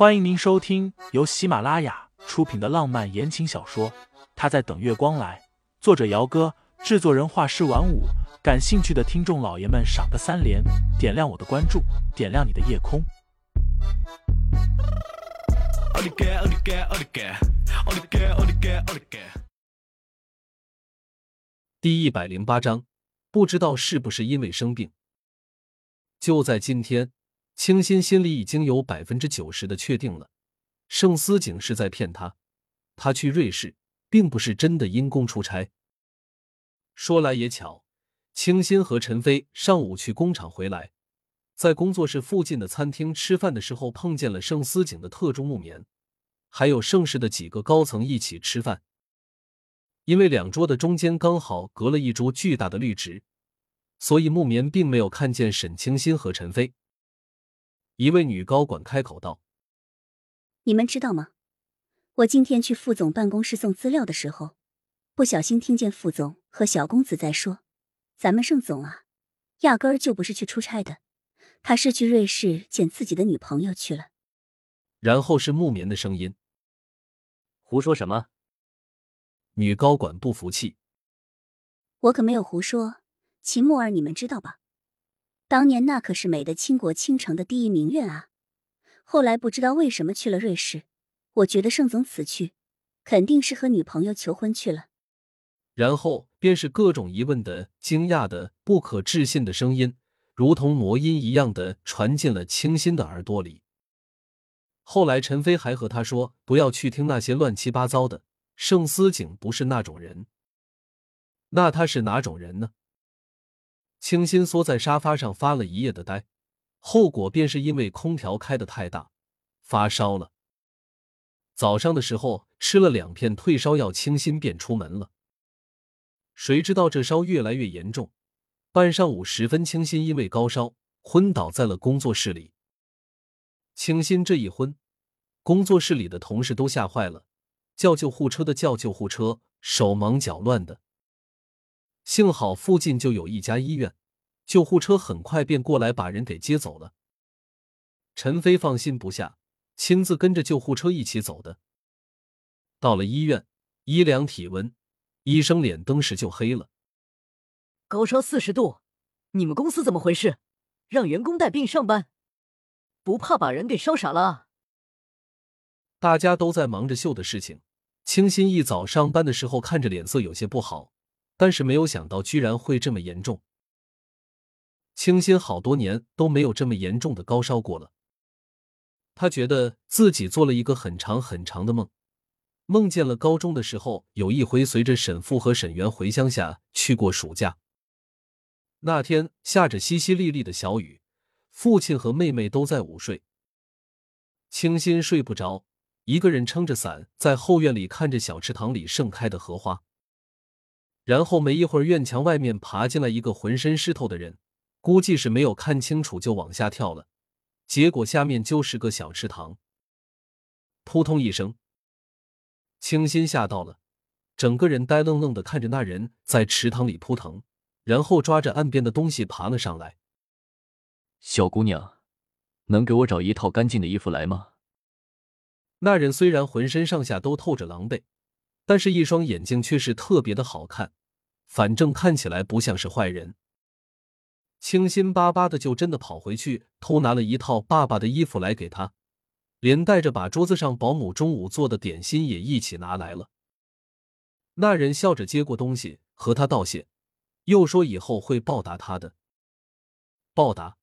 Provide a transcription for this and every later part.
欢迎您收听由喜马拉雅出品的浪漫言情小说《他在等月光来》，作者：姚哥，制作人：画师晚舞。感兴趣的听众老爷们，赏个三连，点亮我的关注，点亮你的夜空。第一百零八章，不知道是不是因为生病。就在今天，清新心里已经有百分之九十的确定了，盛思景是在骗他。他去瑞士，并不是真的因公出差。说来也巧，清新和陈飞上午去工厂回来，在工作室附近的餐厅吃饭的时候，碰见了盛思景的特助木棉，还有盛世的几个高层一起吃饭。因为两桌的中间刚好隔了一株巨大的绿植。所以木棉并没有看见沈清新和陈飞。一位女高管开口道：“你们知道吗？我今天去副总办公室送资料的时候，不小心听见副总和小公子在说：‘咱们盛总啊，压根儿就不是去出差的，他是去瑞士见自己的女朋友去了。’”然后是木棉的声音：“胡说什么？”女高管不服气：“我可没有胡说。”秦木儿，你们知道吧？当年那可是美的倾国倾城的第一名媛啊！后来不知道为什么去了瑞士。我觉得盛总此去，肯定是和女朋友求婚去了。然后便是各种疑问的、惊讶的、不可置信的声音，如同魔音一样的传进了清新的耳朵里。后来陈飞还和他说：“不要去听那些乱七八糟的，盛思景不是那种人。”那他是哪种人呢？清新缩在沙发上发了一夜的呆，后果便是因为空调开的太大，发烧了。早上的时候吃了两片退烧药，清新便出门了。谁知道这烧越来越严重，半上午时分，清新因为高烧昏倒在了工作室里。清新这一昏，工作室里的同事都吓坏了，叫救护车的叫救护车，手忙脚乱的。幸好附近就有一家医院，救护车很快便过来把人给接走了。陈飞放心不下，亲自跟着救护车一起走的。到了医院，一量体温，医生脸登时就黑了。高烧四十度，你们公司怎么回事？让员工带病上班，不怕把人给烧傻了？大家都在忙着秀的事情，清新一早上班的时候看着脸色有些不好。但是没有想到，居然会这么严重。清新好多年都没有这么严重的高烧过了。他觉得自己做了一个很长很长的梦，梦见了高中的时候有一回随着沈父和沈源回乡下去过暑假。那天下着淅淅沥沥的小雨，父亲和妹妹都在午睡。清新睡不着，一个人撑着伞在后院里看着小池塘里盛开的荷花。然后没一会儿，院墙外面爬进来一个浑身湿透的人，估计是没有看清楚就往下跳了。结果下面就是个小池塘。扑通一声，清新吓到了，整个人呆愣愣的看着那人在池塘里扑腾，然后抓着岸边的东西爬了上来。小姑娘，能给我找一套干净的衣服来吗？那人虽然浑身上下都透着狼狈，但是一双眼睛却是特别的好看。反正看起来不像是坏人，清新巴巴的就真的跑回去偷拿了一套爸爸的衣服来给他，连带着把桌子上保姆中午做的点心也一起拿来了。那人笑着接过东西和他道谢，又说以后会报答他的。报答？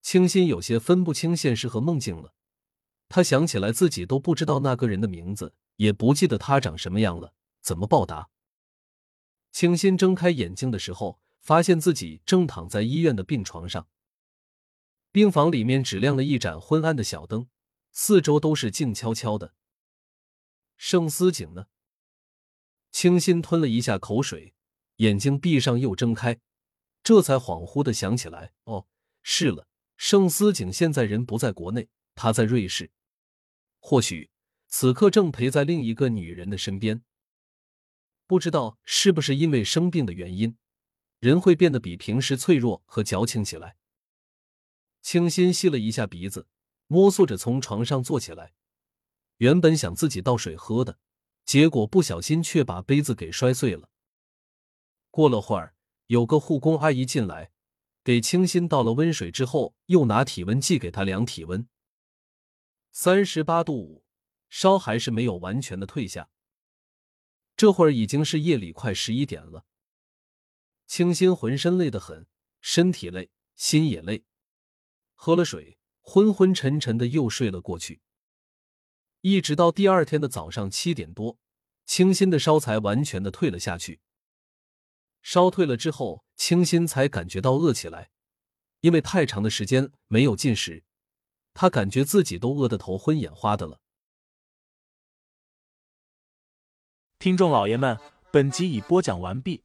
清新有些分不清现实和梦境了，他想起来自己都不知道那个人的名字，也不记得他长什么样了，怎么报答？清新睁开眼睛的时候，发现自己正躺在医院的病床上。病房里面只亮了一盏昏暗的小灯，四周都是静悄悄的。盛思景呢？清新吞了一下口水，眼睛闭上又睁开，这才恍惚的想起来：哦，是了，盛思景现在人不在国内，他在瑞士，或许此刻正陪在另一个女人的身边。不知道是不是因为生病的原因，人会变得比平时脆弱和矫情起来。清新吸了一下鼻子，摸索着从床上坐起来。原本想自己倒水喝的，结果不小心却把杯子给摔碎了。过了会儿，有个护工阿姨进来，给清新倒了温水之后，又拿体温计给他量体温，三十八度五，烧还是没有完全的退下。这会儿已经是夜里快十一点了，清新浑身累得很，身体累，心也累，喝了水，昏昏沉沉的又睡了过去。一直到第二天的早上七点多，清新的烧才完全的退了下去。烧退了之后，清新才感觉到饿起来，因为太长的时间没有进食，他感觉自己都饿得头昏眼花的了。听众老爷们，本集已播讲完毕，